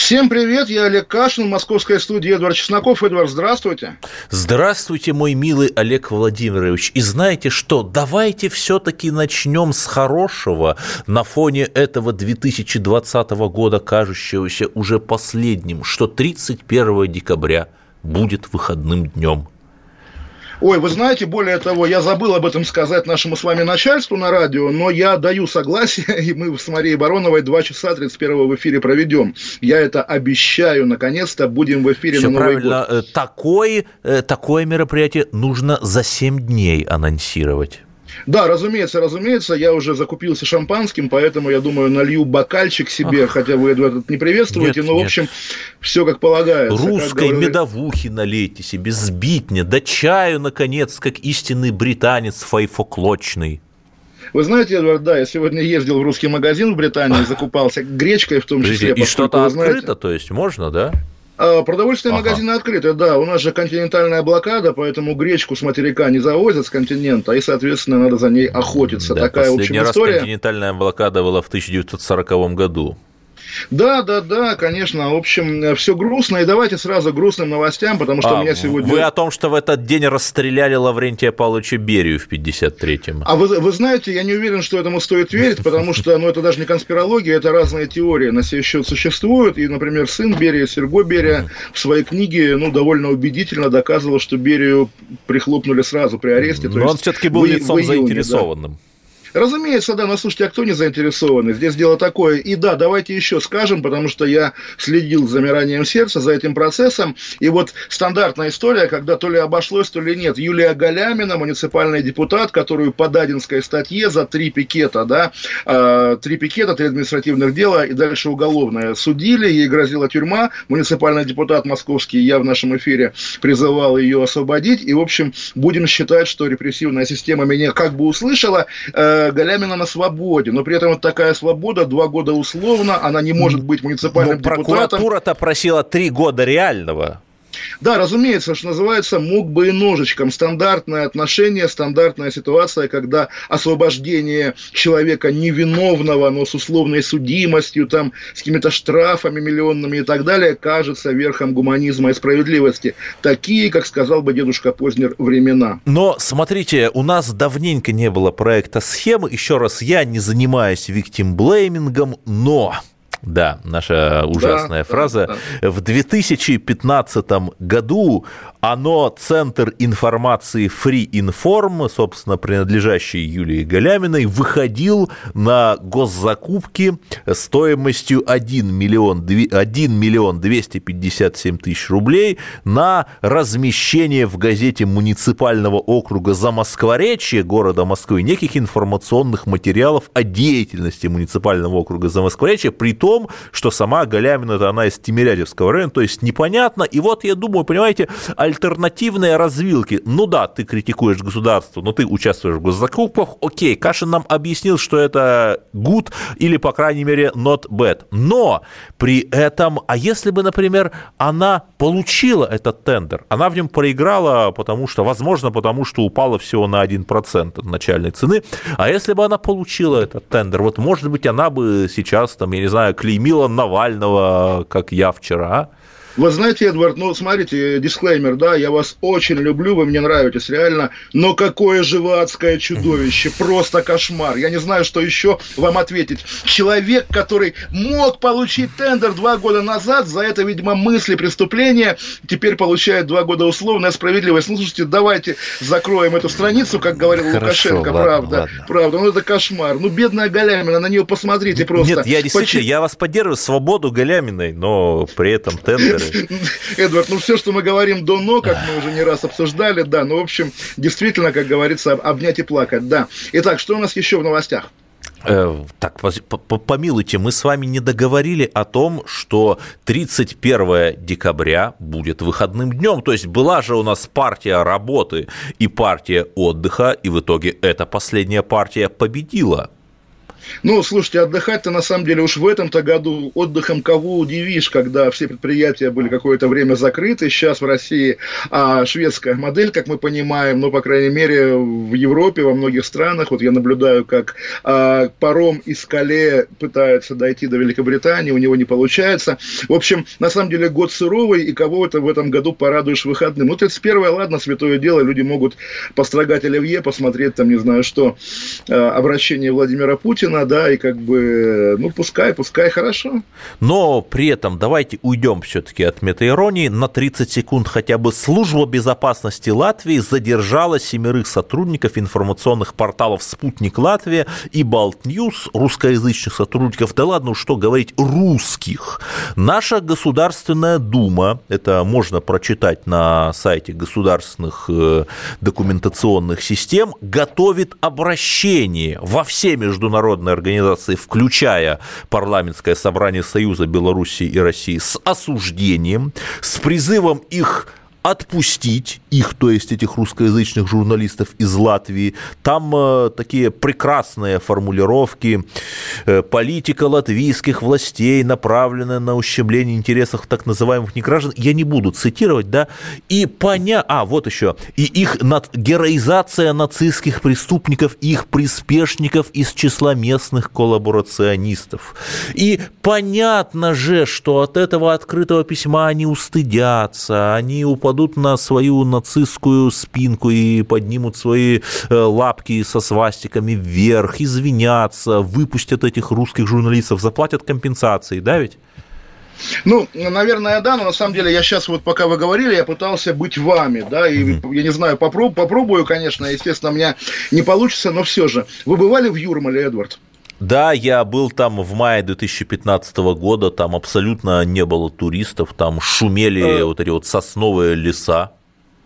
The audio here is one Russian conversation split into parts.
Всем привет, я Олег Кашин, московская студия Эдвард Чесноков. Эдвард, здравствуйте. Здравствуйте, мой милый Олег Владимирович. И знаете что, давайте все-таки начнем с хорошего на фоне этого 2020 года, кажущегося уже последним, что 31 декабря будет выходным днем. Ой, вы знаете, более того, я забыл об этом сказать нашему с вами начальству на радио, но я даю согласие, и мы с Марией Бароновой 2 часа 31 в эфире проведем. Я это обещаю, наконец-то будем в эфире Все на Новый правильно. год. Э, Такое, э, такое мероприятие нужно за 7 дней анонсировать. Да, разумеется, разумеется, я уже закупился шампанским, поэтому, я думаю, налью бокальчик себе, хотя вы, Эдвард, это не приветствуете, Нет, но, в нет. общем, все как полагается. Как Русской говорили- медовухи налейте себе, сбитня, да чаю, наконец, как истинный британец файфоклочный. Вы знаете, Эдвард, да, я сегодня ездил в русский магазин в Британии, закупался гречкой в том числе. И что-то вы знаете, открыто, то есть можно, да? А, Продовольственные Ага. магазины открыты, да. У нас же континентальная блокада, поэтому гречку с материка не завозят с континента, и, соответственно, надо за ней охотиться. Да, Такая, в последний общем, раз история. континентальная блокада была в 1940 году. Да, да, да, конечно. В общем, все грустно. И давайте сразу грустным новостям, потому что А, у меня сегодня... Вы о том, что в этот день расстреляли Лаврентия Павловича Берию в 53-м. А вы, вы знаете, я не уверен, что этому стоит верить, потому что ну, это даже не конспирология, это разные теории на сей счет существуют. И, например, сын Берия, Серго Берия в своей книге ну, довольно убедительно доказывал, что Берию прихлопнули сразу при аресте. Но он все-таки был лицом июне, да. Разумеется, да, но слушайте, а кто не заинтересованный? Здесь дело такое. И да, давайте еще скажем, потому что я следил с замиранием сердца за этим процессом. И вот стандартная история, когда то ли обошлось, то ли нет. Юлия Галямина, муниципальный депутат, которую по Дадинской статье за три пикета, да, э, три пикета, три административных дела и дальше уголовное судили, ей грозила тюрьма. Муниципальный депутат московский, я в нашем эфире призывал ее освободить. И, в общем, будем считать, что репрессивная система меня как бы услышала. Э, Галямина на свободе, но при этом вот такая свобода, два года условно, она не может быть муниципальным Ну, депутатом. прокуратура-то просила три года реального. Да, разумеется, что называется, мог бы и ножичком. Стандартное отношение, стандартная ситуация, когда освобождение человека невиновного, но с условной судимостью, там, с какими-то штрафами миллионными и так далее, кажется верхом гуманизма и справедливости. Такие, как сказал бы дедушка Познер, времена. Но смотрите, у нас давненько не было проекта схемы. Еще раз, я не занимаюсь виктимблеймингом, но да, наша ужасная да, фраза. да. В 2015 году оно, Центр информации Free Inform, собственно, принадлежащий Юлии Галяминой, выходил на госзакупки стоимостью 1 миллион, 1 миллион 257 тысяч рублей на размещение в газете муниципального округа Замоскворечье города Москвы неких информационных материалов о деятельности муниципального округа Замоскворечье, при том, что сама Галямина, это она из Тимирязевского района, то есть непонятно. И вот я думаю, понимаете, альтернативные развилки. Ну да, ты критикуешь государство, но ты участвуешь в госзакупках. Окей, Кашин нам объяснил, что это good или, по крайней мере, not bad. Но при этом, а если бы, например, она получила этот тендер, она в нем проиграла, потому что, возможно, потому что упала всего на 1% от начальной цены, а если бы она получила этот тендер, вот, может быть, она бы сейчас, там, я не знаю, клеймила Навального, как я вчера? Вы знаете, Эдвард, ну, смотрите, дисклеймер, да, я вас очень люблю, вы мне нравитесь, реально, но какое же вы адское чудовище, просто кошмар. Я не знаю, что еще вам ответить. Человек, который мог получить тендер два года назад, за это, видимо, мысли преступления, теперь получает два года условная справедливость. Ну, слушайте, давайте закроем эту страницу, как говорил Хорошо, Лукашенко, ладно, правда, ладно. правда, ну, это кошмар. Ну, бедная Галямина, на нее посмотрите просто. Нет, я действительно, Почему- я вас поддерживаю, свободу Галяминой, но при этом Эдвард, ну все, что мы говорим до но, как мы уже не раз обсуждали, да, ну, в общем, действительно, как говорится, об- обнять и плакать, да. Итак, что у нас еще в новостях? Э, так, помилуйте, мы с вами не договорили о том, что 31 декабря будет выходным днем. То есть была же у нас партия работы и партия отдыха, и в итоге эта последняя партия победила. Ну, слушайте, отдыхать-то на самом деле уж в этом-то году отдыхом кого удивишь, когда все предприятия были какое-то время закрыты. Сейчас в России а, шведская модель, как мы понимаем, ну, по крайней мере, в Европе, во многих странах. Вот я наблюдаю, как а, паром из Кале пытается дойти до Великобритании, у него не получается. В общем, на самом деле год суровый, и кого это в этом году порадуешь выходным. Ну, 31 ладно, святое дело, люди могут построгать оливье, посмотреть там, не знаю что, а, обращение Владимира Путина, Путина, да, и как бы, ну, пускай, пускай, хорошо. Но при этом давайте уйдем все-таки от метаиронии. На 30 секунд хотя бы служба безопасности Латвии задержала семерых сотрудников информационных порталов «Спутник Латвия» и «Балтньюз», русскоязычных сотрудников, да ладно, что говорить, русских. Наша Государственная Дума, это можно прочитать на сайте государственных э, документационных систем, готовит обращение во все международные международные организации, включая парламентское собрание Союза Белоруссии и России, с осуждением, с призывом их отпустить их, то есть этих русскоязычных журналистов из Латвии. Там э, такие прекрасные формулировки. Э, политика латвийских властей, направленная на ущемление интересов так называемых неграждан. Я не буду цитировать, да. И поня... А, вот еще. И их над... героизация нацистских преступников, их приспешников из числа местных коллаборационистов. И понятно же, что от этого открытого письма они устыдятся, они упадут упадут на свою нацистскую спинку и поднимут свои э, лапки со свастиками вверх, извинятся, выпустят этих русских журналистов, заплатят компенсации, да ведь? Ну, наверное, да, но на самом деле я сейчас вот, пока вы говорили, я пытался быть вами, да, и я не знаю, попроб, попробую, конечно, естественно, у меня не получится, но все же. Вы бывали в Юрмале, Эдвард? Да, я был там в мае 2015 года, там абсолютно не было туристов, там шумели а... вот эти вот сосновые леса.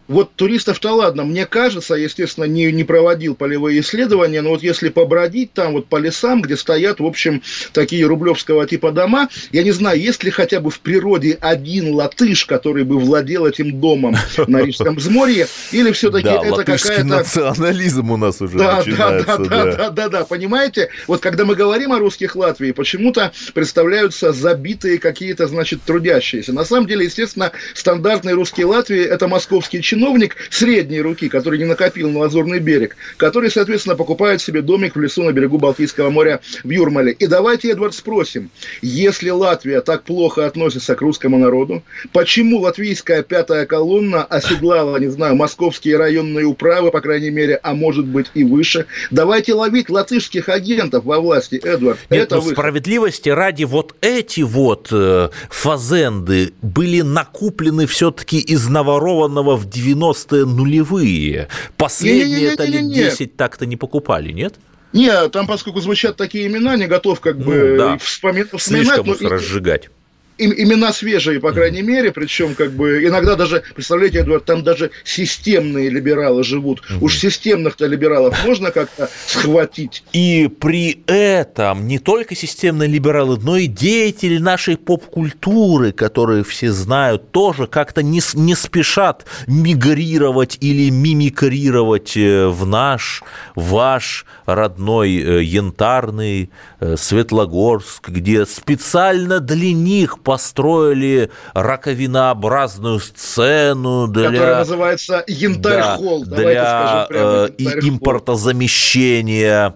Вот туристов-то ладно, мне кажется, естественно, не, не проводил полевые исследования, но вот если побродить там вот по лесам, где стоят, в общем, такие рублевского типа дома, я не знаю, есть ли хотя бы в природе один латыш, который бы владел этим домом на Рижском взморье, или все-таки да, это какая-то... национализм у нас уже да, начинается. Да, да, да, да, да, да, понимаете? Вот когда мы говорим о русских Латвии, почему-то представляются забитые какие-то, значит, трудящиеся. На самом деле, естественно, стандартный русский Латвии – это московский чиновник средней руки, который не накопил на Лазурный берег, который, соответственно, покупает себе домик в лесу на берегу Балтийского моря в Юрмале. И давайте, Эдвард, спросим, если Латвия так плохо относится к русскому народу, почему латвийская пятая колонна оседлала, не знаю, московские районные управы, по крайней мере, а может быть и выше? Давайте ловить латышских агентов во власти, Эдвард. Нет, это ну, справедливости ради вот эти вот э, фазенды были накуплены все-таки из наворованного в 90-е нулевые. Последние-то лет 10 так-то не покупали, нет? Не, там, поскольку звучат такие имена, не готов как ну, бы да. вспоминать. Слишком но... разжигать имена свежие, по крайней мере, причем как бы иногда даже, представляете, Эдуард, там даже системные либералы живут. Уж системных-то либералов можно как-то схватить. И при этом не только системные либералы, но и деятели нашей поп-культуры, которые все знают, тоже как-то не, не спешат мигрировать или мимикрировать э, в наш, ваш родной э, янтарный э, Светлогорск, где специально для них построили раковинообразную сцену для... Которая называется Янтарь-холл. Да, для э, импортозамещения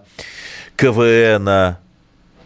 КВНа.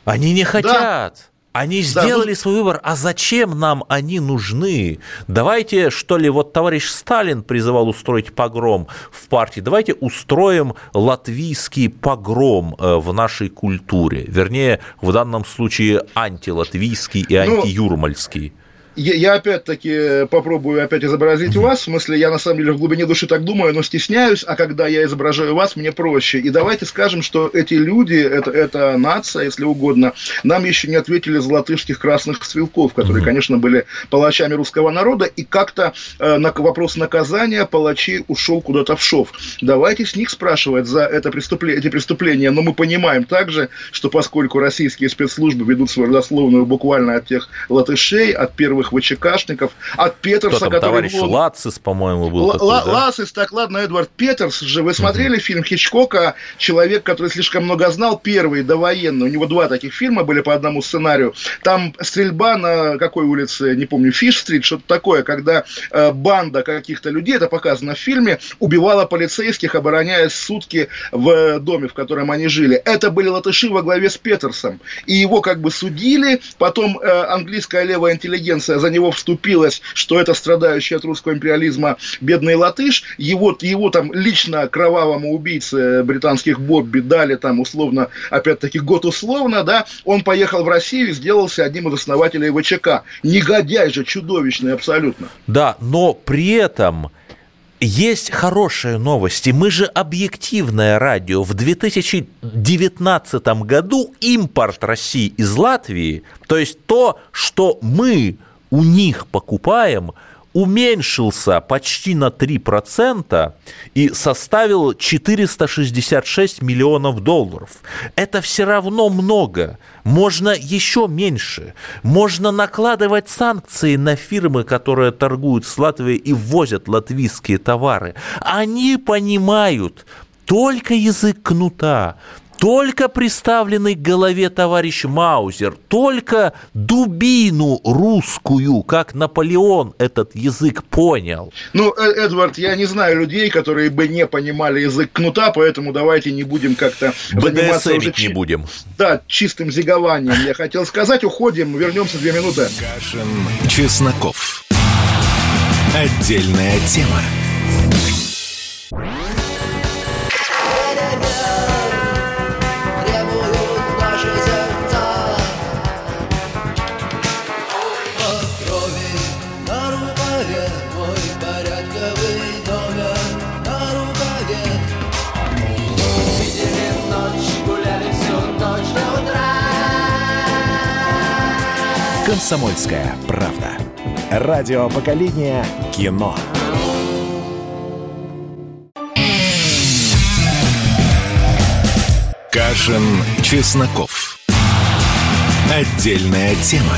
Они не хотят. Да. Они сделали да, свой выбор, а зачем нам они нужны? Давайте, что ли, вот товарищ Сталин призывал устроить погром в партии, давайте устроим латвийский погром э, в нашей культуре, вернее, в данном случае антилатвийский и ну, антиюрмальский. Я, я опять-таки попробую опять изобразить вас. В смысле, я на самом деле в глубине души так думаю, но стесняюсь, а когда я изображаю вас, мне проще. И давайте скажем, что эти люди, это, это нация, если угодно, нам еще не ответили за латышских красных стрелков, которые, конечно, были палачами русского народа, и как-то э, на вопрос наказания палачи ушел куда-то в шов. Давайте с них спрашивать за это преступление, эти преступления, но мы понимаем также, что поскольку российские спецслужбы ведут свою родословную буквально от тех латышей, от первых ВЧКшников, от Петерса, Кто там, который... товарищ был... Лацис, по-моему, был Л- такой, да? Лацис, так ладно, Эдвард Петерс же. Вы смотрели угу. фильм Хичкока «Человек, который слишком много знал», первый, довоенный. У него два таких фильма были по одному сценарию. Там стрельба на какой улице, не помню, Фиш-стрит, что-то такое, когда э, банда каких-то людей, это показано в фильме, убивала полицейских, обороняясь сутки в доме, в котором они жили. Это были латыши во главе с Петерсом. И его как бы судили, потом э, английская левая интеллигенция за него вступилась, что это страдающий от русского империализма бедный латыш. Его, его там лично кровавому убийце британских Бобби дали там условно, опять-таки год условно, да, он поехал в Россию и сделался одним из основателей ВЧК. Негодяй же, чудовищный абсолютно. Да, но при этом есть хорошие новости. Мы же объективное радио. В 2019 году импорт России из Латвии, то есть то, что мы у них покупаем – уменьшился почти на 3% и составил 466 миллионов долларов. Это все равно много. Можно еще меньше. Можно накладывать санкции на фирмы, которые торгуют с Латвией и ввозят латвийские товары. Они понимают, только язык кнута, только приставленный к голове товарищ Маузер, только дубину русскую, как Наполеон этот язык понял. Ну, э, Эдвард, я не знаю людей, которые бы не понимали язык кнута, поэтому давайте не будем как-то заниматься уже... не будем. Да, чистым зигованием. Я хотел сказать, уходим, вернемся две минуты. Кашин, Чесноков. Отдельная тема. «Комсомольская правда». Радио поколения кино. Кашин, Чесноков. Отдельная тема.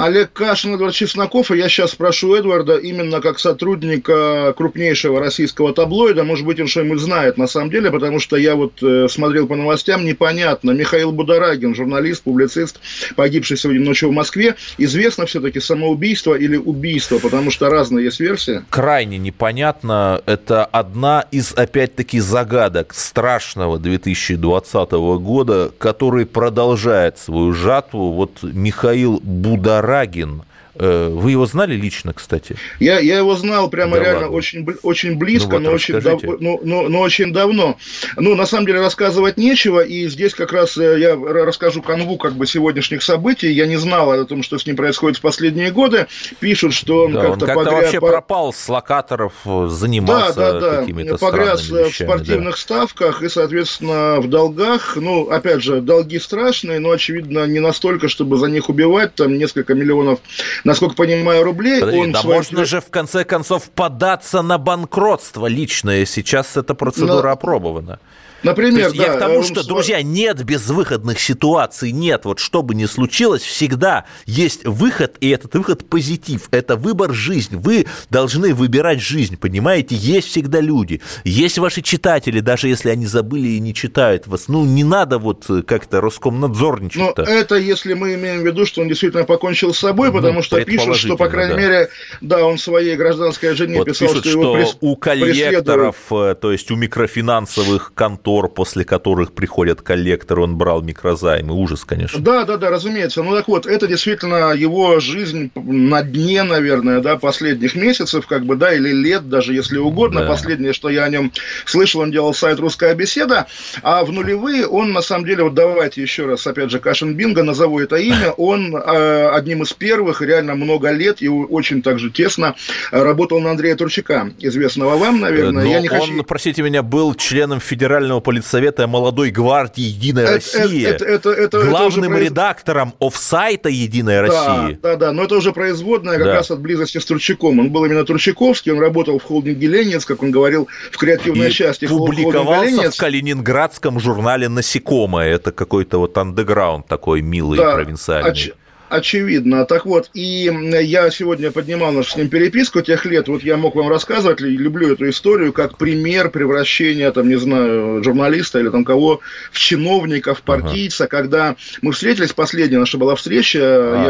Олег Кашин, Эдвард Чесноков, и я сейчас спрошу Эдварда именно как сотрудника крупнейшего российского таблоида, может быть, он что-нибудь знает на самом деле, потому что я вот э, смотрел по новостям, непонятно. Михаил Бударагин, журналист, публицист, погибший сегодня ночью в Москве, известно все-таки самоубийство или убийство, потому что разные есть версии. Крайне непонятно. Это одна из, опять-таки, загадок страшного 2020 года, который продолжает свою жатву. Вот Михаил Бударагин Рагин Э, вы его знали лично, кстати? Я, я его знал прямо да реально очень, очень близко, ну, вот, но, очень дав, но, но, но очень давно. Ну, на самом деле, рассказывать нечего, и здесь как раз э, я расскажу канву как бы сегодняшних событий. Я не знал о том, что с ним происходит в последние годы. Пишут, что он да, как-то он как погряз... вообще пропал с локаторов, занимался да, да, да. какими-то погряз вещами, в спортивных да. ставках и, соответственно, в долгах. Ну, опять же, долги страшные, но, очевидно, не настолько, чтобы за них убивать. Там несколько миллионов насколько понимаю, рублей. Подожди, он да свой... можно же в конце концов податься на банкротство личное. Сейчас эта процедура Но... опробована. Например, То есть да, я к тому, что, друзья, нет безвыходных ситуаций, нет. Вот что бы ни случилось, всегда есть выход, и этот выход позитив. Это выбор жизни. Вы должны выбирать жизнь, понимаете? Есть всегда люди, есть ваши читатели, даже если они забыли и не читают вас. Ну, не надо вот как-то Роскомнадзорничать. Но это если мы имеем в виду, что он действительно покончил с собой, ну, потому что пишут, что, по крайней да. мере, да, он своей гражданской жене вот писал, пишут, что, что его прес... у коллекторов, э, то есть у микрофинансовых контор контор, после которых приходят коллекторы, он брал микрозаймы. Ужас, конечно. Да, да, да, разумеется. Ну так вот, это действительно его жизнь на дне, наверное, да, последних месяцев, как бы, да, или лет, даже если угодно. Да. Последнее, что я о нем слышал, он делал сайт «Русская беседа», а в нулевые он, на самом деле, вот давайте еще раз, опять же, Кашин Бинго, назову это имя, он э, одним из первых, реально много лет и очень также тесно работал на Андрея Турчака, известного вам, наверное. Но я не он, хочу... простите меня, был членом Федерального политсовета молодой гвардии «Единая это, Россия», это, это, это, главным это редактором офсайта «Единая да, Россия». Да, да, но это уже производная как да. раз от близости с Турчаком. Он был именно Турчаковский, он работал в холдинге «Ленинец», как он говорил, в креативной и части публиковался в калининградском журнале «Насекомое». Это какой-то вот андеграунд такой милый, да, провинциальный. Оч очевидно. Так вот, и я сегодня поднимал нашу с ним переписку тех лет, вот я мог вам рассказывать, люблю эту историю, как пример превращения, там, не знаю, журналиста или там кого в чиновника, в партийца, ага. когда мы встретились, последняя наша была встреча, а.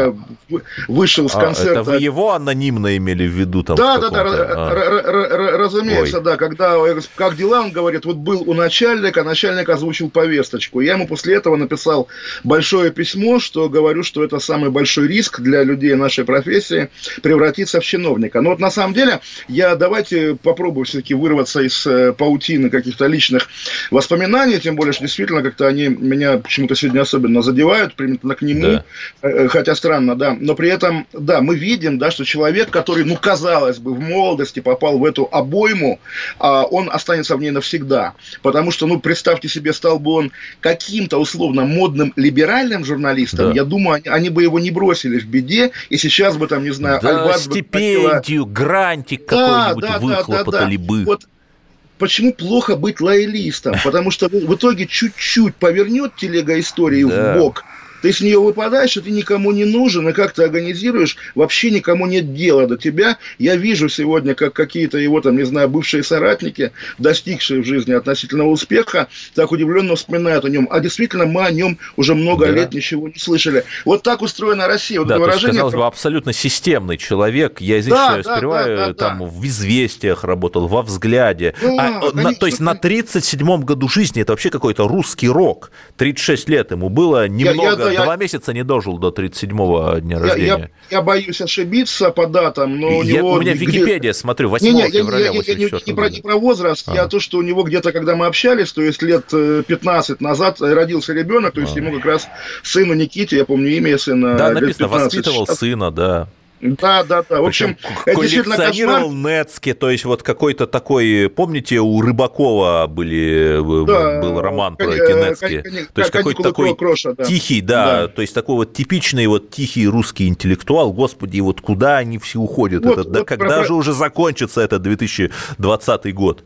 я вышел с концерта. А, это вы его анонимно имели в виду там? Да, да, да, а. разумеется, Ой. да, когда, как дела, он говорит, вот был у начальника, начальник озвучил повесточку, я ему после этого написал большое письмо, что говорю, что это самый большой риск для людей нашей профессии превратиться в чиновника. Но вот на самом деле я давайте попробую все-таки вырваться из э, паутины каких-то личных воспоминаний, тем более, что действительно как-то они меня почему-то сегодня особенно задевают, примерно к нему, да. Э, э, хотя странно, да. Но при этом, да, мы видим, да, что человек, который, ну, казалось бы, в молодости попал в эту обойму, а он останется в ней навсегда. Потому что, ну, представьте себе, стал бы он каким-то условно модным либеральным журналистом, да. я думаю, они, они бы его не бросили в беде, и сейчас бы там, не знаю, да, Альбат стипендию, бы грантик да, какой-нибудь да, выхлопотали да, да, бы. Вот почему плохо быть лоялистом? Потому что в итоге чуть-чуть повернет телега истории да. в бок, ты с нее выпадаешь, и ты никому не нужен, и как ты организируешь, вообще никому нет дела до тебя. Я вижу сегодня, как какие-то его, там, не знаю, бывшие соратники, достигшие в жизни относительного успеха, так удивленно вспоминают о нем. А действительно, мы о нем уже много да. лет ничего не слышали. Вот так устроена Россия. Вот да, это выражение... казалось бы, абсолютно системный человек. Я здесь да, да, да, да, там да. в «Известиях» работал, во «Взгляде». Да, а, на, то есть на 37-м году жизни это вообще какой-то русский рок. 36 лет ему было немного... Я, я, я... Два месяца не дожил до 37-го дня я, рождения. Я, я боюсь ошибиться по датам, но у него... У меня Википедия, смотрю, 8 не, не, февраля я, я, я, не, не, про, не про возраст, а. я то, что у него где-то, когда мы общались, то есть лет 15 э, назад родился ребенок, то есть а. ему как раз сыну Никите, я помню имя сына. Да, написано, 15, воспитывал сына, да. Да, да, да. В общем, коллекционировал Нецки, то есть вот какой-то такой, помните, у Рыбакова были, да, был роман про эти Нецки, то есть какой-то такой кроша, да. тихий, да, да, то есть такой вот типичный вот тихий русский интеллектуал, господи, вот куда они все уходят, вот, это, вот, да, когда про... же уже закончится этот 2020 год?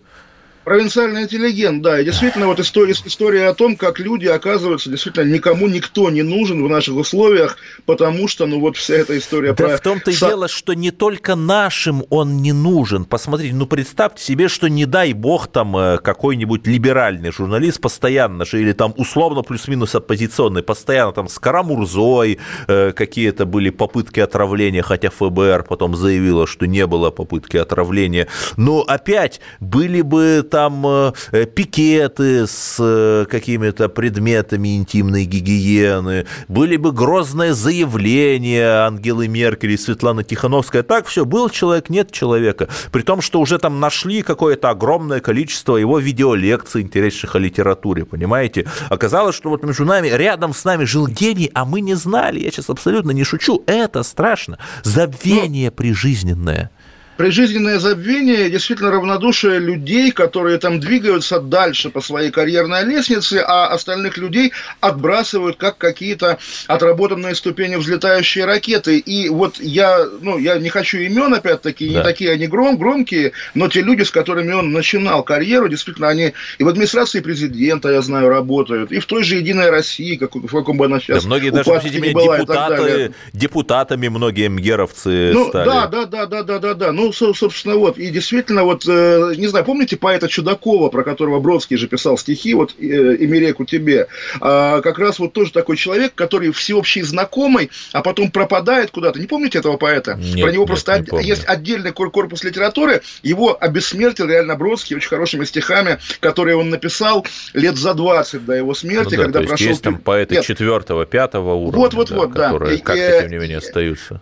Провинциальный интеллигент, да. И действительно, вот история, история о том, как люди оказываются действительно никому никто не нужен в наших условиях, потому что, ну, вот вся эта история да про... в том-то и дело, что не только нашим он не нужен. Посмотрите, ну, представьте себе, что не дай бог там э, какой-нибудь либеральный журналист постоянно же, или там условно плюс-минус оппозиционный, постоянно там с Карамурзой э, какие-то были попытки отравления, хотя ФБР потом заявило, что не было попытки отравления. Но опять были бы там э, пикеты с э, какими-то предметами интимной гигиены, были бы грозные заявления Ангелы Меркель и Светланы Тихановской. Так все, был человек, нет человека. При том, что уже там нашли какое-то огромное количество его видеолекций, интересных о литературе, понимаете? Оказалось, что вот между нами, рядом с нами жил гений, а мы не знали. Я сейчас абсолютно не шучу. Это страшно. Забвение ну, прижизненное прижизненное забвение, действительно равнодушие людей, которые там двигаются дальше по своей карьерной лестнице, а остальных людей отбрасывают как какие-то отработанные ступени взлетающие ракеты. И вот я, ну, я не хочу имен, опять-таки, да. не такие они гром, громкие, но те люди, с которыми он начинал карьеру, действительно, они и в администрации президента, я знаю, работают, и в той же «Единой России», как, в каком бы она сейчас да, Многие даже, простите меня, депутаты, депутатами многие мгеровцы ну, стали. Да, да, да, да, да, да, да. Ну, ну, собственно, вот, и действительно, вот, э, не знаю, помните поэта Чудакова, про которого Бродский же писал стихи, вот, э, «Имереку тебе», а, как раз вот тоже такой человек, который всеобщий знакомый, а потом пропадает куда-то. Не помните этого поэта? Нет, про него нет, просто не помню. есть отдельный корпус литературы, его обессмертил реально Бродский очень хорошими стихами, которые он написал лет за 20 до его смерти, Ну да, когда то есть прошел... есть там поэты четвертого, пятого уровня, Вот, вот, вот, да. которые как-то, э, тем не менее, остаются.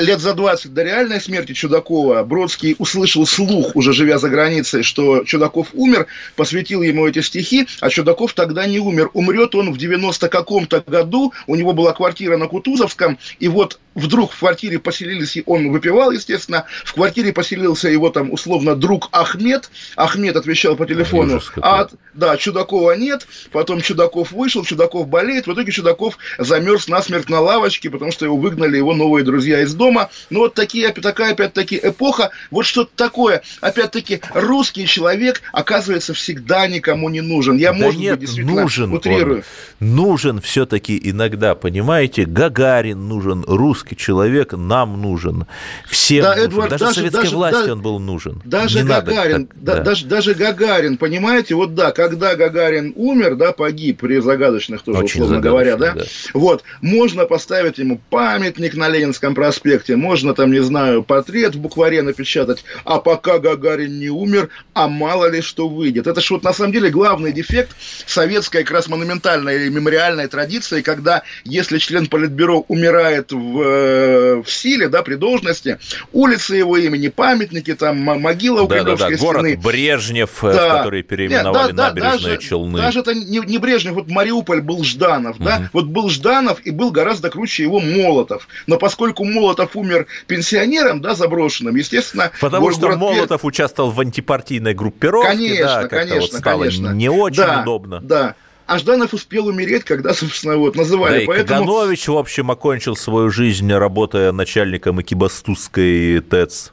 Лет за 20 до реальной смерти Чудакова Бродский услышал слух, уже живя за границей, что Чудаков умер, посвятил ему эти стихи, а Чудаков тогда не умер. Умрет он в 90 каком-то году, у него была квартира на Кутузовском, и вот вдруг в квартире поселились, и он выпивал, естественно, в квартире поселился его там условно друг Ахмед, Ахмед отвечал по телефону, а да, Чудакова нет, потом Чудаков вышел, Чудаков болеет, в итоге Чудаков замерз насмерть на лавочке, потому что его выгнали его новые друзья из дома. Ну вот такие, такая опять-таки эпоха, вот что-то такое. Опять-таки русский человек оказывается всегда никому не нужен. Я, Да может нет, быть, действительно нужен утрирую. он. Нужен все-таки иногда, понимаете, Гагарин нужен, русский человек нам нужен, всем Да, нужен. Эдвард, даже, даже- советской даже- власти да- он был нужен. Даже Не надо Гагарин, так, да, да. Даже, даже Гагарин, понимаете, вот да, когда Гагарин умер, да, погиб при загадочных тоже, Очень условно говоря, да, загадочных, вот, можно поставить ему памятник на Ленинском проспекте, можно там, не знаю, портрет в букваре напечатать, а пока Гагарин не умер, а мало ли что выйдет. Это же вот на самом деле главный дефект советской как раз монументальной или мемориальной традиции, когда если член Политбюро умирает в, э, в силе, да, при должности, улицы его имени, памятники, там, могила у Да, да, да, Кремлевской город стены. Брежнев, э, Да. который Нет, переименовали да, да, набережные даже, Челны. Даже это не, не Брежнев, вот Мариуполь был Жданов, да, вот был Жданов и был гораздо круче его Молотов. Но поскольку Молотов умер пенсионером, да, заброшенным, естественно... Потому город- что город Молотов участвовал в антипартийной группировке, Конечно, да, конечно, вот стало конечно. не очень да, удобно. Да. А Жданов успел умереть, когда, собственно, вот Да, называли. и Поэтому... Каганович, в общем, окончил свою жизнь, работая начальником Экибастузской ТЭЦ.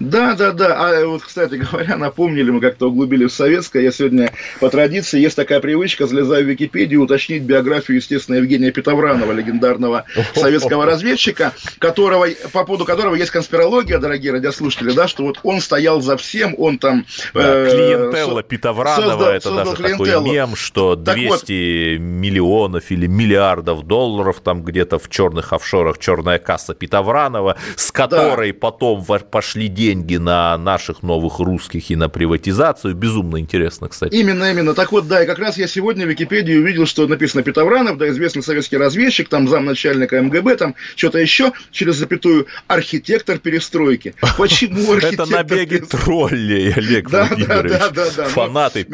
Да, да, да. А вот, кстати говоря, напомнили, мы как-то углубили в советское. Я сегодня по традиции есть такая привычка, залезаю в Википедию, уточнить биографию, естественно, Евгения Петовранова, легендарного советского разведчика, которого, по поводу которого есть конспирология, дорогие радиослушатели, да, что вот он стоял за всем, он там... Э, клиентелла создал- это создал даже такой мем, что Так 200 миллионов или миллиардов долларов там где-то в черных офшорах черная касса Питовранова, с которой потом пошли деньги на наших новых русских и на приватизацию. Безумно интересно, кстати. Именно, именно. Так вот, да, и как раз я сегодня в Википедии увидел, что написано Петровранов, да, известный советский разведчик, там замначальника МГБ, там что-то еще, через запятую, архитектор перестройки. Почему архитектор Это набеги троллей, Олег Владимирович. Фанаты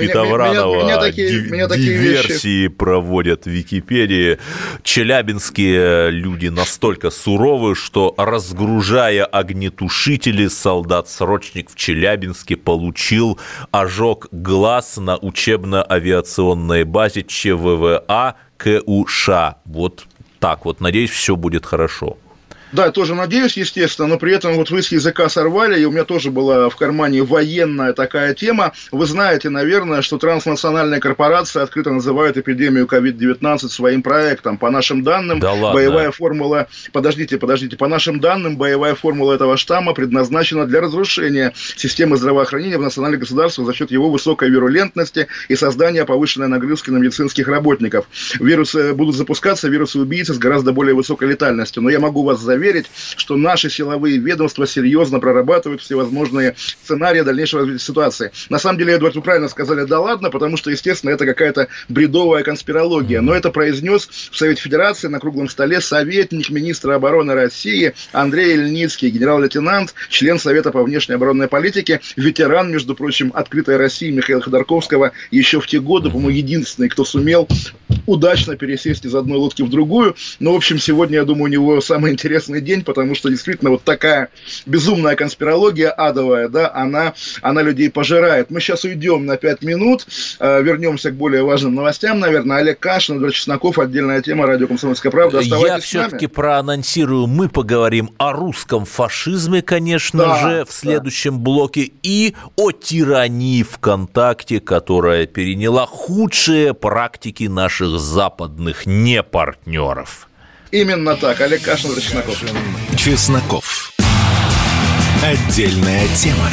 такие диверсии проводят в Википедии. Челябинские люди настолько суровы, что разгружая огнетушители, солдат-срочник в Челябинске получил ожог глаз на учебно-авиационной базе ЧВВА КУШ. Вот так вот. Надеюсь, все будет хорошо. Да, тоже надеюсь, естественно, но при этом вот вы с языка сорвали, и у меня тоже была в кармане военная такая тема. Вы знаете, наверное, что транснациональные корпорации открыто называют эпидемию COVID-19 своим проектом. По нашим данным, Да ладно? боевая формула... Подождите, подождите. По нашим данным, боевая формула этого штамма предназначена для разрушения системы здравоохранения в национальных государствах за счет его высокой вирулентности и создания повышенной нагрузки на медицинских работников. Вирусы будут запускаться, вирусы-убийцы с гораздо более высокой летальностью. Но я могу вас заверить, что наши силовые ведомства серьезно прорабатывают всевозможные сценарии дальнейшего развития ситуации. На самом деле, Эдвард, вы правильно сказали, да ладно, потому что, естественно, это какая-то бредовая конспирология. Но это произнес в Совете Федерации на круглом столе советник министра обороны России Андрей Ильницкий, генерал-лейтенант, член Совета по внешней оборонной политике, ветеран, между прочим, открытой России Михаила Ходорковского еще в те годы, по-моему, единственный, кто сумел удачно пересесть из одной лодки в другую. Но, в общем, сегодня, я думаю, у него самый интересный день, потому что действительно вот такая безумная конспирология адовая, да, она, она людей пожирает. Мы сейчас уйдем на 5 минут, э, вернемся к более важным новостям, наверное. Олег Кашин, Эдвард Чесноков, отдельная тема, радио «Комсомольская правда». Я Оставайтесь нами. все-таки проанонсирую, мы поговорим о русском фашизме, конечно Да, же, в да. следующем блоке, и о тирании ВКонтакте, которая переняла худшие практики наших западных непартнеров. Именно так. Олег Кашин, Чесноков. Чесноков. Отдельная тема.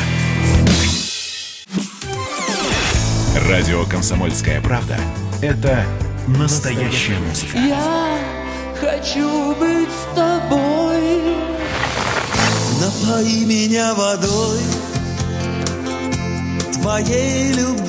Радио «Комсомольская правда» — это настоящая музыка. Я хочу быть с тобой. Напои меня водой Твоей любви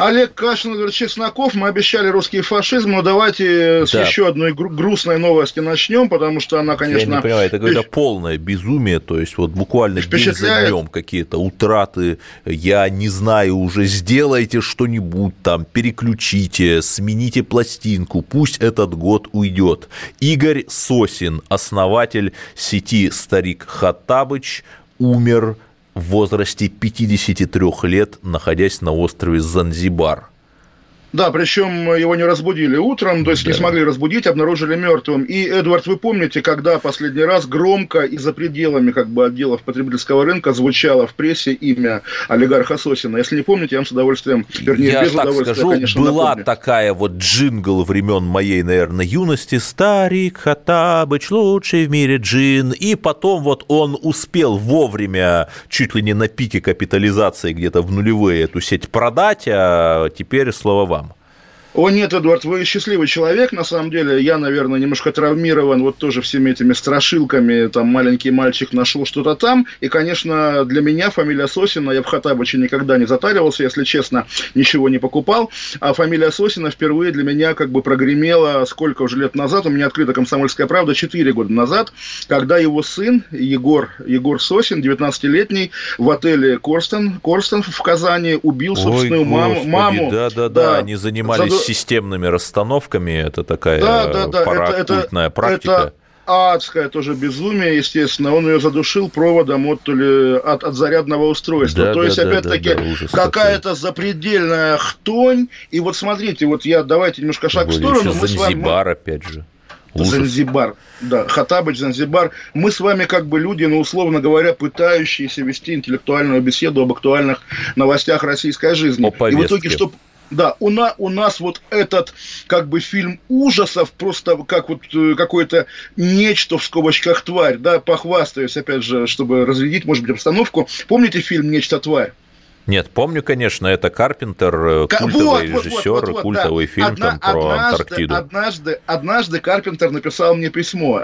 Олег Кашин, говорит, Чесноков, мы обещали русский фашизм, но давайте с Да. еще одной гру- грустной новости начнем, потому что она, конечно... Я не понимаю, это какое-то полное безумие, то есть вот буквально день за днем какие-то утраты, я не знаю уже, сделайте что-нибудь там, переключите, смените пластинку, пусть этот год уйдет. Игорь Сосин, основатель сети «Старик Хаттабыч», умер в возрасте 53 лет, находясь на острове Занзибар. Да, причем его не разбудили утром, то есть не Да. смогли разбудить, обнаружили мертвым. И, Эдвард, вы помните, когда последний раз громко и за пределами как бы отделов потребительского рынка звучало в прессе имя олигарха Сосина? Если не помните, я вам с удовольствием, вернее, Я без так удовольствия, скажу, конечно, была напомню. такая вот джингл времен моей, наверное, юности. Старик Хаттабыч, лучший в мире джин. И потом вот он успел вовремя, чуть ли не на пике капитализации, где-то в нулевые, эту сеть продать, а теперь слово вам. О нет, Эдуард, вы счастливый человек, на самом деле. Я, наверное, немножко травмирован вот тоже всеми этими страшилками. Там маленький мальчик нашел что-то там. И, конечно, для меня фамилия Сосина, я в Хатабыче никогда не затаривался, если честно, ничего не покупал. А фамилия Сосина впервые для меня как бы прогремела сколько уже лет назад. У меня открыта «Комсомольская правда» 4 года назад, когда его сын Егор, Егор Сосин, 19-летний, в отеле Корстен, Корстен в Казани убил собственную маму. господи, маму да, да, да, они занимались Системными расстановками, это такая Да, да, да, это, параоккультная это, практика. это адское тоже безумие, естественно. Он ее задушил проводом от, то ли, от, от зарядного устройства. Да, то да, есть, да, опять-таки, да, да, какая-то запредельная хтонь. И вот смотрите, вот я давайте немножко шаг в Более сторону. с вами- Занзибар, опять же. Ужас. Занзибар. Да, Хатабыч, Занзибар. Мы с вами как бы люди, ну, условно говоря, пытающиеся вести интеллектуальную беседу об актуальных новостях российской жизни. О И в итоге, что да, у, на, у нас вот этот как бы фильм ужасов, просто как вот э, какое-то нечто в скобочках тварь, да, похвастаюсь, опять же, чтобы разрядить, может быть, обстановку. Помните фильм «Нечто тварь»? Нет, помню, конечно, это Карпентер, э, культовый вот, вот, режиссер, вот, вот, вот, культовый да. фильм Одна- там про однажды, Антарктиду. Однажды, однажды Карпентер написал мне письмо.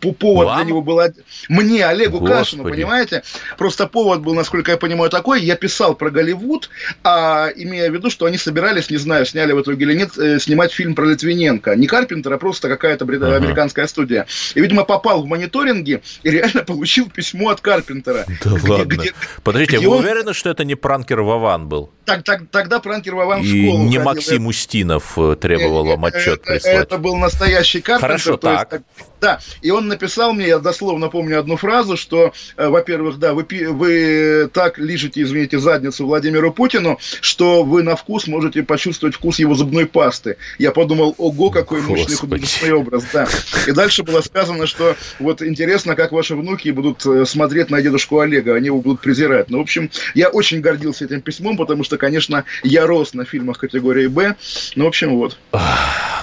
По- повод Вам? для него был мне, Олегу Господи. Кашину, понимаете? Просто повод был, насколько я понимаю, такой. Я писал про Голливуд, а, имея в виду, что они собирались, не знаю, сняли в итоге или нет, э, снимать фильм про Литвиненко. Не Карпентер, а просто какая-то брит- Ага. американская студия. И, видимо, попал в мониторинги и реально получил письмо от Карпентера. Да Где- ладно. где- Подождите, где вы он- уверены, что это не пранкер Вован был? так- так- тогда Пранкер Вован в И школу не ходил. Максим Устинов э, требовал вам Это- отчет прислать? Это был настоящий Карпентер. Хорошо, то есть, так. Да, и он написал мне, я дословно помню одну фразу, что, э, во-первых, да, вы, вы так лижете, извините, задницу Владимиру Путину, что вы на вкус можете почувствовать вкус его зубной пасты. Я подумал, ого, какой мощный Господи. художественный образ, да. И дальше было сказано, что вот интересно, как ваши внуки будут э, смотреть на дедушку Олега, они его будут презирать. Ну, в общем, я очень гордился этим письмом, потому что, конечно, я рос на фильмах категории «Б». Ну, в общем, вот.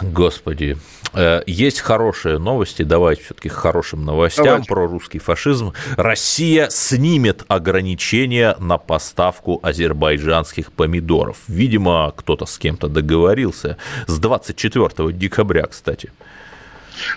Господи. Э, Есть хорошие новости, давайте все-таки хорошим новостям Давайте. про русский фашизм. Россия снимет ограничения на поставку азербайджанских помидоров. Видимо, кто-то с кем-то договорился. С 24 декабря, кстати.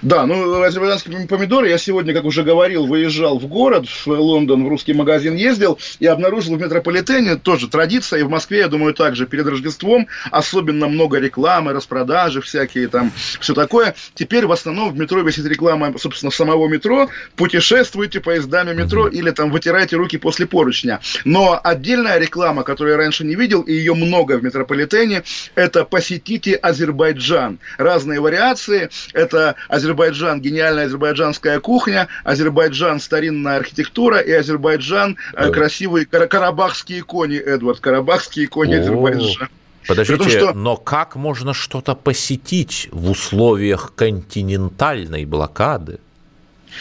Да, ну, азербайджанские помидоры, я сегодня, как уже говорил, выезжал в город, в Лондон, в русский магазин ездил, и обнаружил в метрополитене тоже традиция, и в Москве, я думаю, также перед Рождеством особенно много рекламы, распродажи всякие там, все такое. Теперь в основном в метро висит реклама, собственно, самого метро, путешествуйте поездами метро или там вытирайте руки после поручня. Но отдельная реклама, которую я раньше не видел, и ее много в метрополитене, это посетите Азербайджан. Разные вариации, это Азербайджан, гениальная азербайджанская кухня, Азербайджан, старинная архитектура и Азербайджан, э, красивые кара- карабахские кони, Эдвард, карабахские кони Азербайджана. Подождите, том, что- но как можно что-то посетить в условиях континентальной блокады?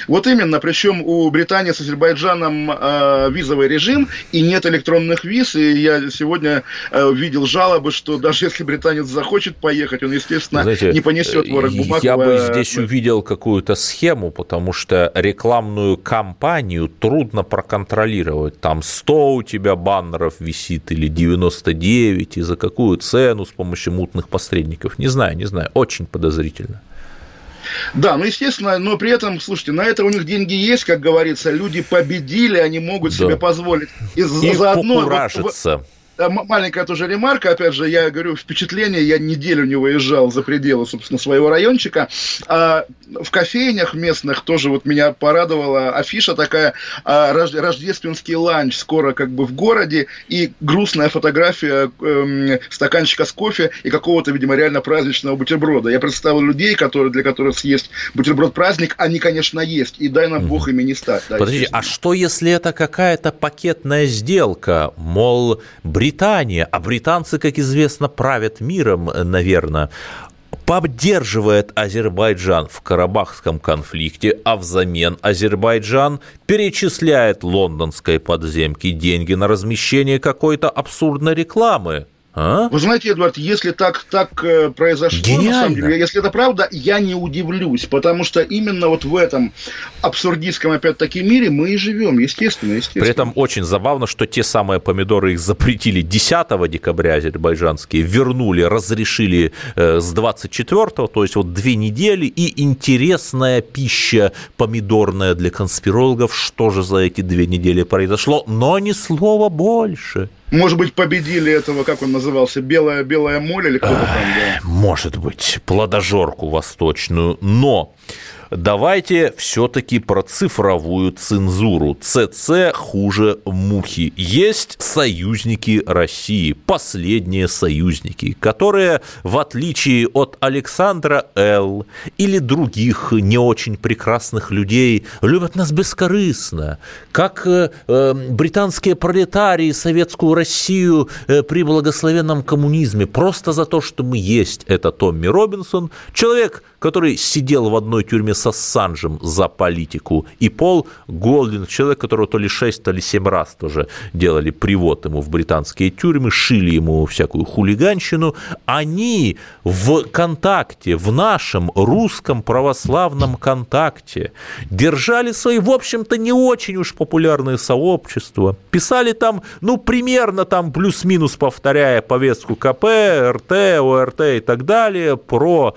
Вот именно, причем у Британии с Азербайджаном э, визовый режим и нет электронных виз, и я сегодня э, видел жалобы, что даже если британец захочет поехать, он, естественно, Знаете, не понесет э, бумаг. Я бы э, здесь увидел какую-то схему, потому что рекламную кампанию трудно проконтролировать. Там 100 у тебя баннеров висит или 99, и за какую цену с помощью мутных посредников. Не знаю, не знаю. Очень подозрительно. Да, ну, естественно, но при этом, слушайте, на это у них деньги есть, как говорится, люди победили, они могут Да. себе позволить. И, И заодно вот- покуражиться. Да, м- маленькая тоже ремарка, опять же, я говорю, впечатление, я неделю не выезжал за пределы, собственно, своего райончика. А в кофейнях местных тоже вот меня порадовала афиша такая, а, рож- рождественский ланч скоро как бы в городе, и грустная фотография эм, стаканчика с кофе и какого-то, видимо, реально праздничного бутерброда. Я представил людей, которые, для которых съесть бутерброд-праздник, они, конечно, есть, и дай нам Бог ими не стать. да, Подождите, а что если это какая-то пакетная сделка? Мол, Британия, а британцы, как известно, правят миром, наверное, поддерживает Азербайджан в Карабахском конфликте, а взамен Азербайджан перечисляет лондонской подземке деньги на размещение какой-то абсурдной рекламы. А? Вы знаете, Эдвард, если так, так э, произошло, на Гениально. самом деле, если это правда, я не удивлюсь, потому что именно вот в этом абсурдистском, опять-таки, мире мы и живем, естественно, естественно. При этом очень забавно, что те самые помидоры их запретили 10 декабря азербайджанские, вернули, разрешили э, с 24, то есть вот две недели, и интересная пища помидорная для конспирологов, что же за эти две недели произошло, но ни слова больше. Может быть, победили этого, как он назывался, белая, белая моль или кто-то там, да. Может быть, плодожорку восточную, но давайте все-таки про цифровую цензуру. ЦЦ хуже мухи. Есть союзники России, последние союзники, которые, в отличие от Александра Л. или других не очень прекрасных людей, любят нас бескорыстно, как э, э, британские пролетарии советскую Россию э, при благословенном коммунизме, просто за то, что мы есть. Это Томми Робинсон, человек, который сидел в одной тюрьме со Санджем за политику, и Пол Голдин, человек, которого то ли 6, то ли 7 раз тоже делали привод ему в британские тюрьмы, шили ему всякую хулиганщину, они в контакте, в нашем русском православном контакте держали свои, в общем-то, не очень уж популярные сообщества, писали там, ну, примерно там плюс-минус повторяя повестку КП, РТ, ОРТ и так далее, про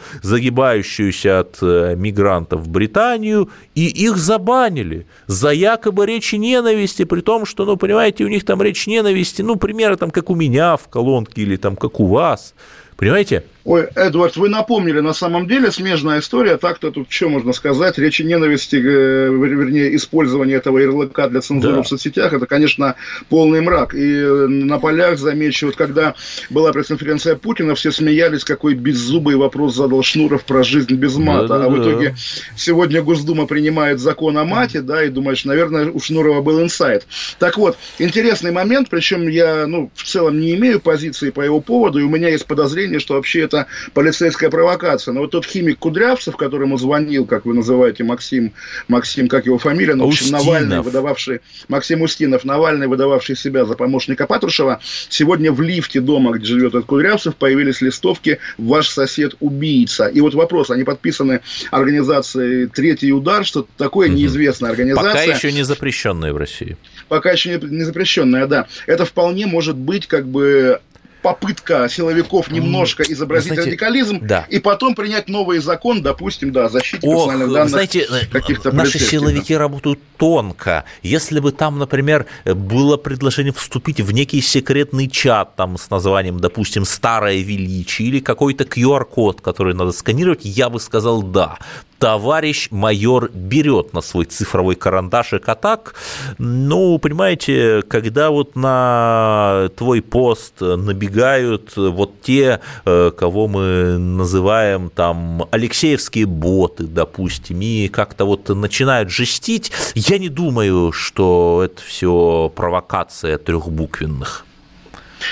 загибающуюся от э, мигрантов в Британию, и их забанили за якобы речи ненависти, при том, что, ну, понимаете, у них там речь ненависти, ну, примерно там, как у меня в колонке или там, как у вас. Понимаете? Ой, Эдвард, вы напомнили, на самом деле смежная история, так-то тут что можно сказать, речи ненависти, э, вер- вернее, использование этого ярлыка для цензуры Да. в соцсетях, это, конечно, полный мрак. И э, на полях, замечу, вот когда была пресс-конференция Путина, все смеялись, какой беззубый вопрос задал Шнуров про жизнь без мата, а в итоге сегодня Госдума принимает закон о мате, да, и думаешь, наверное, у Шнурова был инсайт. Так вот, интересный момент, причем я, ну, в целом не имею позиции по его поводу, и у меня есть подозрение, что вообще это полицейская провокация. Но вот тот химик Кудрявцев, которому звонил, как вы называете, Максим, Максим, как его фамилия, ну, в общем, Устинов. Навальный, выдававший, Максим Устинов, Навальный, выдававший себя за помощника Патрушева, сегодня в лифте дома, где живет этот Кудрявцев, появились листовки «Ваш сосед убийца». И вот вопрос, они подписаны организацией «Третий удар», что такое неизвестная организация Пока еще не запрещенные в России. пока еще не, не запрещенная, да. Это вполне может быть как бы попытка силовиков немножко изобразить знаете, радикализм, да. и потом принять новый закон, допустим, да, о защите Ох, персональных данных знаете, каких-то наши полицейских, да. силовики работают тонко. Если бы там, например, было предложение вступить в некий секретный чат там с названием, допустим, «Старое величие» или какой-то QR-код, который надо сканировать, я бы сказал «да». Товарищ майор берет на свой цифровой карандашик, а так, ну, понимаете, когда вот на твой пост набегают вот те, э, кого мы называем там Алексеевские боты, допустим, и как-то вот начинают жестить, я не думаю, что это все провокация трехбуквенных.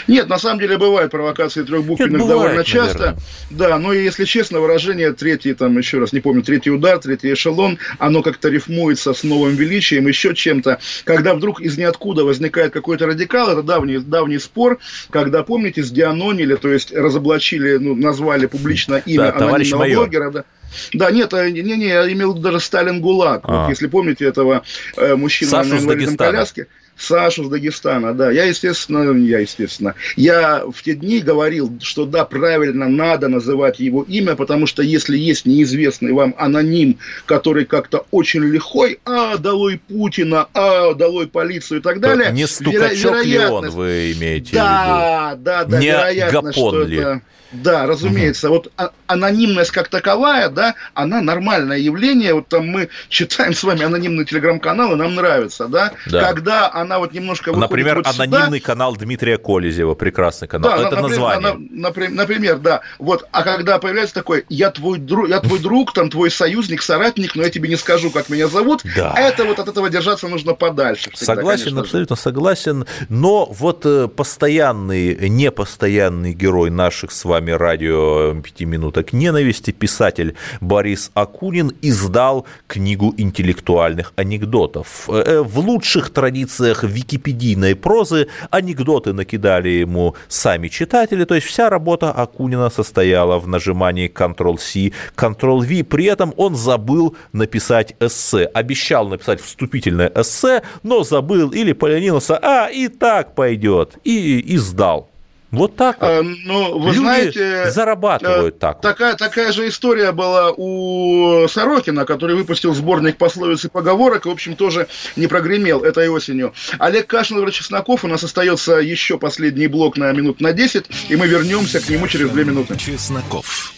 Нет, на самом деле бывают провокации трехбуквенных Нет, бывает, довольно часто. наверное. Да, но если честно, выражение третий, там, еще раз, не помню, третий удар, третий эшелон, оно как-то рифмуется с новым величием, еще чем-то. Когда вдруг из ниоткуда возникает какой-то радикал, это давний, давний спор, когда, помните, сдианонили, то есть разоблачили, ну, назвали публично имя Да, анонимного блогера, да. Да, нет, а, не, не, я имел даже Сталин ГУЛАГ. А. Вот если помните этого э, мужчину Сашу на с инвалидном коляске. Сашу с Дагестана, да. Я, естественно, я, естественно, я в те дни говорил, что да, правильно надо называть его имя, потому что если есть неизвестный вам аноним, который как-то очень лихой, а, долой Путина, а, долой полицию и так далее. Не стукачок ли он, вы имеете в да, да, да, Не вероятно, что Гапон ли? это... Да, разумеется. Вот а- анонимность как таковая, да, она нормальное явление. Вот там мы читаем с вами анонимные телеграм-каналы, нам нравится, да. Да. Когда она вот немножко выходит Например, вот сюда- анонимный канал Дмитрия Колезева, прекрасный канал. да, это на- например, название. на- напри- например, да. Вот, а когда появляется такой, я твой друг, я твой друг, там твой союзник, соратник, но я тебе не скажу, как меня зовут. Да. Это вот от этого держаться нужно подальше. всегда, Согласен, конечно же. абсолютно согласен. Но вот э, постоянный, непостоянный герой наших с вами радио «Пяти минуток ненависти», писатель Борис Акунин, издал книгу интеллектуальных анекдотов. Э, В лучших традициях википедийной прозы анекдоты накидали ему сами читатели, то есть вся работа Акунина состояла в нажимании Ctrl-C, Ctrl-V, при этом он забыл написать эссе, обещал написать вступительное эссе, но забыл или поленился, а и так пойдет, и, и сдал. Вот так вот. А, ну, вы Люди знаете, зарабатывают э, так вот. Такая, такая же история была у Сорокина, который выпустил сборник пословиц и поговорок, и, в общем, тоже не прогремел этой осенью. Олег Кашин, Владимир Чесноков, у нас остается еще последний блок на минут на 10, и мы вернемся к нему через две минуты. Чесноков.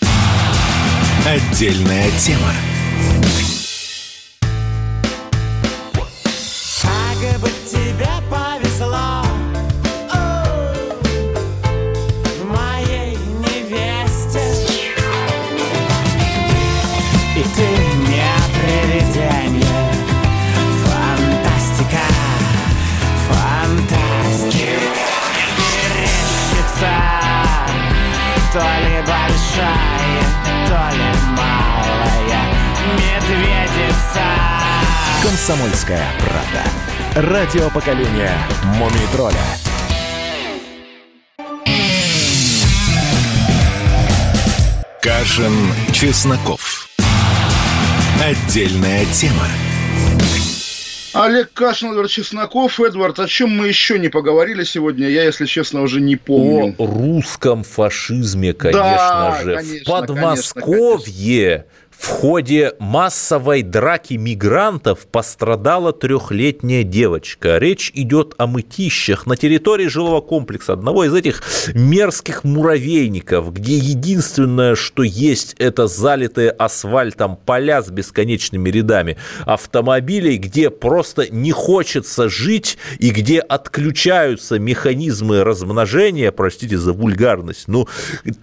Отдельная тема. Комсомольская правда. Радио поколения Мумий тролля. Кашин, Чесноков. Отдельная тема. Олег Кашин, Эдвард Чесноков. Эдвард, о чем мы еще не поговорили сегодня, я, если честно, уже не помню. О русском фашизме, конечно Да, же. конечно, в Подмосковье в ходе массовой драки мигрантов пострадала трехлетняя девочка. Речь идет о мытищах на территории жилого комплекса, одного из этих мерзких муравейников, где единственное, что есть, это залитые асфальтом поля с бесконечными рядами автомобилей, где просто не хочется жить и где отключаются механизмы размножения, простите за вульгарность, ну,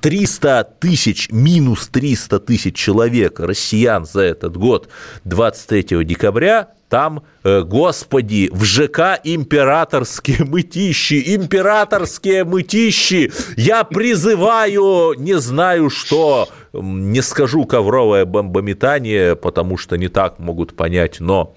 300 тысяч, минус 300 тысяч человек, россиян за этот год, 23 декабря, там, э, господи, в ЖК императорские мытищи, императорские мытищи, я призываю, не знаю что, не скажу ковровое бомбометание, потому что не так могут понять, но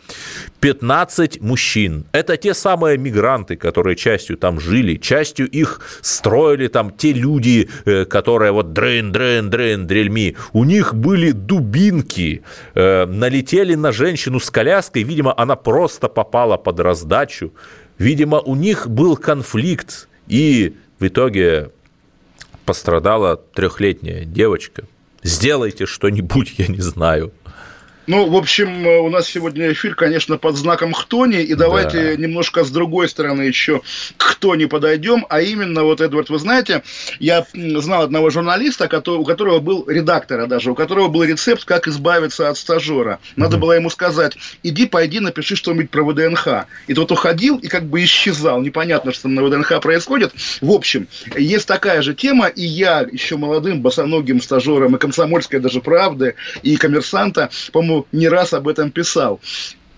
15 мужчин, это те самые мигранты, которые частью там жили, частью их строили там те люди, э, которые вот дрын, дрын, дрын, дрельми, у них были дубинки, э, налетели на женщину с коляской, видимо, она просто попала под раздачу, видимо, у них был конфликт, и в итоге пострадала трехлетняя девочка. Сделайте что-нибудь, я не знаю. Ну, в общем, э, у нас сегодня эфир, конечно, под знаком «Хтони», и давайте Да. немножко с другой стороны еще к «Хтони» подойдем, а именно, вот, Эдвард, вы знаете, я знал одного журналиста, у которого был редактора даже, у которого был рецепт, как избавиться от стажера. Надо было ему сказать, иди, пойди, напиши что-нибудь про ВДНХ. И тот уходил и как бы исчезал, непонятно, что на ВДНХ происходит. В общем, есть такая же тема, и я еще молодым босоногим стажером и комсомольской даже правды, и коммерсанта, по-моему, не раз об этом писал.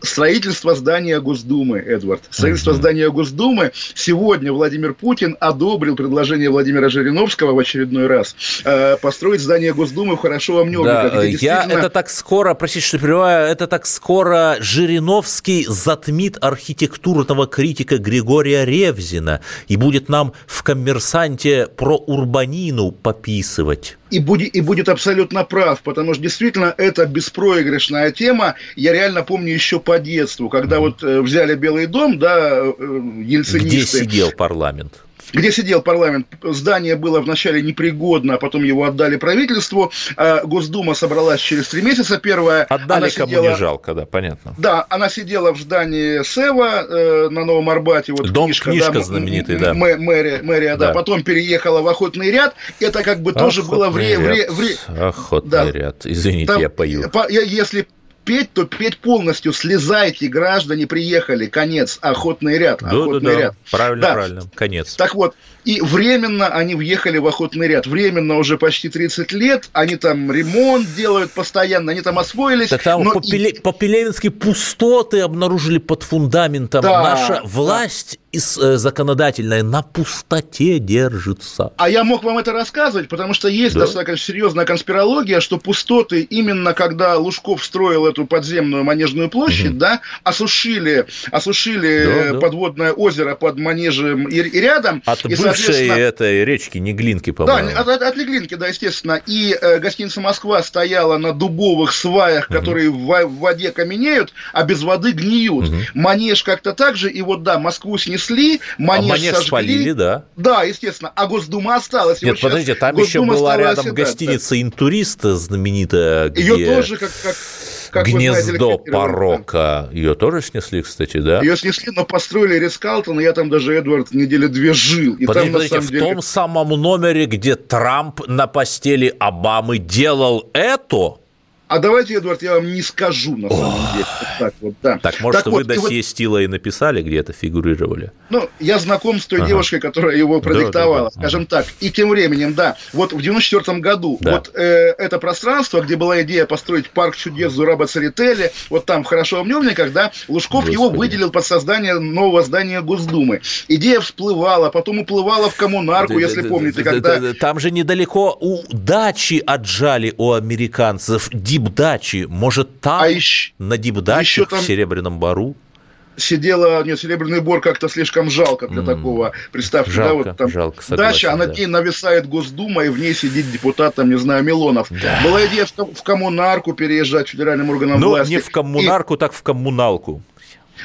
Строительство здания Госдумы, Эдвард. Строительство здания Госдумы. Сегодня Владимир Путин одобрил предложение Владимира Жириновского в очередной раз э, построить здание Госдумы в Хорошо Да, где я это так скоро, простите, что перебиваю, это так скоро Жириновский затмит архитектурного критика Григория Ревзина и будет нам в коммерсанте про урбанину пописывать. и будет, и будет абсолютно прав, потому что действительно это беспроигрышная тема. Я реально помню еще по детству, когда вот э, взяли Белый дом, да, э, Где ельцинисты. сидел парламент? где сидел парламент. Здание было вначале непригодно, а потом его отдали правительству. А Госдума собралась через три месяца. Первая Отдали она кому сидела- не жалко, да, понятно. Да, она сидела в здании Сева э, на Новом Арбате. Вот Дом книжка, книжка да, знаменитый, да. мэ- Мэрия, мэрия, да. Да. Потом переехала в охотный ряд. Это как бы тоже было Охотный время... ряд. Охотный Да. ряд. Извините, Там, я пою. по- Если петь, то петь полностью. Слезайте, граждане приехали. Конец. Охотный ряд. Да, охотный да, да. ряд. Правильно, Да. правильно. Конец. Так вот, и временно они въехали в охотный ряд. Временно уже почти 30 лет. Они там ремонт делают постоянно. Они там освоились. Так там но по, и- Пеле- по Пелевински пустоты обнаружили под фундаментом. Да, Наша да. власть из- э, законодательная на пустоте держится. А я мог вам это рассказывать, потому что есть Да. достаточно серьезная конспирология, что пустоты именно когда Лужков строил эту подземную манежную площадь, да, осушили, осушили Да, да. подводное озеро под манежем и, и рядом. От и, бывшей этой речки Неглинки, Да, по-моему. от, от- от Леглинки, да, естественно. И э, гостиница Москва стояла на дубовых сваях, которые в, в воде каменеют, а без воды гниют. Манеж как-то так же, и вот да, Москву снесли, а манеж, манеж сожгли. спалили, да. Да, естественно. А Госдума осталась. Нет, вот подождите, там еще была рядом гостиница «Интурист» знаменитая, да. Ее где тоже как, как, как вы знаете, гнездо ликвидировали, да. порока. Ее тоже снесли, кстати, да? Ее снесли, но построили Рискалтон, и я там даже, Эдвард, недели две жил. И Подождите, там, подождите, в деле... том самом номере, где Трамп на постели Обамы делал это? А давайте, Эдвард, я вам не скажу, на самом деле. Вот так вот, да. Так, может, Так вы вот, и вот- досье Стила и написали, где это фигурировали? Ну, я знаком с той Ага. девушкой, которая его продиктовала, да, да. скажем так. И тем временем, да, вот в 94 году, Да. вот э, это пространство, где была идея построить парк чудес Зураба Церетели, вот там в хорошо обнемниках, да, Лужков его Господи. выделил под создание нового здания Госдумы. Идея всплывала, потом уплывала в коммунарку, если Да, помните, да, когда... да, да, Там же недалеко у дачи отжали у американцев, дипдачи. Может, там А ещё- на дипдачах ещё там- в Серебряном Бару? сидела, нет, Серебряный Бор как-то слишком жалко для М. такого. Представьте, да, Жалко, вот там жалко, согласен, дача, а над да. ней нависает Госдума, и в ней сидит депутат, там, не знаю, Милонов. Была идея в, ком- в коммунарку переезжать федеральным органам Ну, власти. не в коммунарку, так в коммуналку.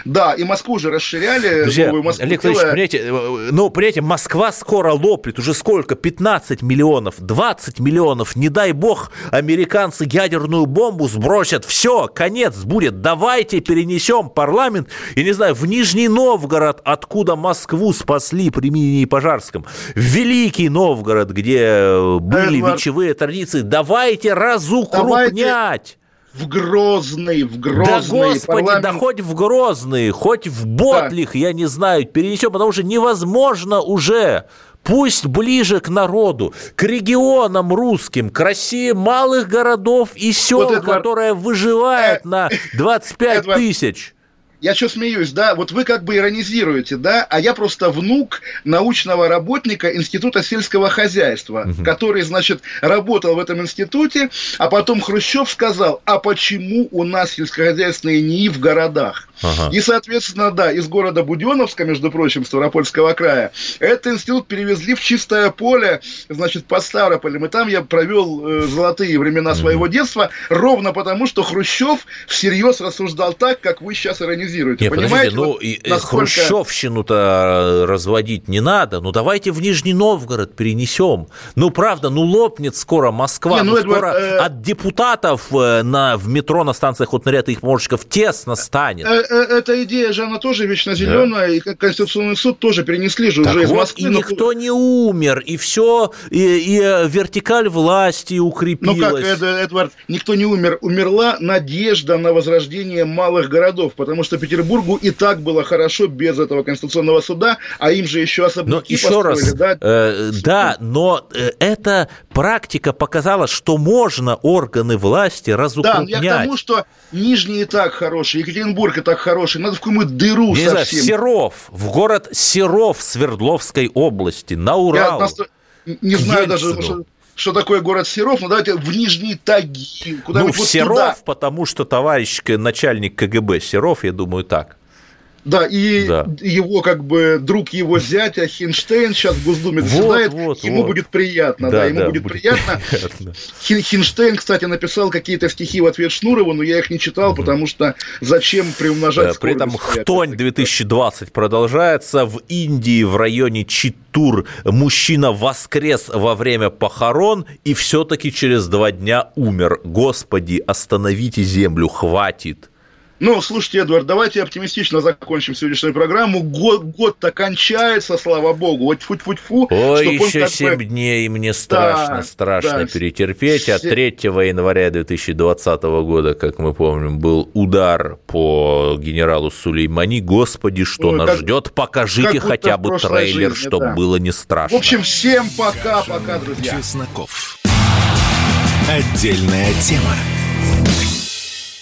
Да, и Москву же расширяли, Друзья, новую Москву Олег Владимирович, понимаете, э, ну, понимаете, Москва скоро лопнет, уже сколько? 15 миллионов, 20 миллионов, не дай бог, американцы ядерную бомбу сбросят, все, конец будет, давайте перенесем парламент, я не знаю, в Нижний Новгород, откуда Москву спасли при Минине и Пожарском, в Великий Новгород, где э, были Эдвард. вечевые традиции, давайте разукрупнять. В Грозный, в Да Грозный. господи, да парламент- хоть в Грозный, хоть в Ботлих, я не знаю, перенесем, потому что невозможно уже. Пусть ближе к народу, к регионам русским, к России малых городов и сел, Вот, Эдвард, которая выживает э, на 25 Эдвард, тысяч. Я что смеюсь, да? Вот вы как бы иронизируете, да? А я просто внук научного работника Института сельского хозяйства, который, значит, работал в этом институте, а потом Хрущев сказал, а почему у нас сельскохозяйственные НИИ в городах? Ага. И, соответственно, да, из города Буденовска, между прочим, Ставропольского края, этот институт перевезли в чистое поле, значит, под Ставрополем. И там я провел э, золотые времена своего детства, ровно потому, что Хрущев всерьез рассуждал так, как вы сейчас иронизируете. анализируете. Не, Понимаете, подождите, ну вот и, э, насколько- хрущевщину-то разводить не надо. Ну давайте в Нижний Новгород перенесем. Ну правда, ну лопнет скоро Москва. Не, ну, ну, Эдвард, скоро э, от депутатов э, на, в метро на станциях от наряда их помощников тесно станет. Э, Эта идея же, она тоже вечно зеленая, и как Конституционный суд тоже перенесли же Так уже из вот, Москвы. и но- никто не умер, и все, и, и, э, вертикаль власти Ну укрепилась. как, Эд- Эдвард, никто не умер. Умерла надежда на возрождение малых городов, потому что Петербургу и так было хорошо без этого Конституционного суда, а им же еще Но особняки еще раз, да? э, да, но э, эта практика показала, что можно органы власти Да, разукрупнять. я к тому, что Нижний и так хороший, Екатеринбург и так хороший, надо в какую-нибудь дыру Не знаю, совсем. Серов, в город Серов Свердловской области, на Я Урал. просто не знаю К даже, Ельцину. что, что такое город Серов, но давайте в Нижний Тагил, Ну, куда-нибудь в вот Серов, туда. потому что товарищ начальник КГБ Серов, я думаю, так. Да, и Да. его как бы друг его зятя Хинштейн сейчас в Госдуме Вот, заседает, вот, ему вот. будет приятно, да, ему будет, приятно. приятно. Хин- Хинштейн, кстати, написал какие-то стихи в ответ Шнурову, но я их не читал, потому что зачем приумножать Э, При этом? Хтонь 2020 продолжается. В Индии в районе Читтур мужчина воскрес во время похорон и все-таки через два дня умер. Господи, остановите землю, хватит. Ну, слушайте, Эдвард, давайте оптимистично закончим сегодняшнюю программу. Год, год-то кончается, слава богу. Вот фу-фу-фу. Ой, чтоб он еще как бы- 7 дней, и мне страшно, Да, страшно да. перетерпеть. А Все- 3 января 2020 года, как мы помним, был удар по генералу Сулеймани. Господи, что Ой, нас как- ждет? Покажите как хотя в бы трейлер, жизни, чтобы да. было не В страшно. общем, всем пока-пока, друзья. Чесноков. Отдельная тема.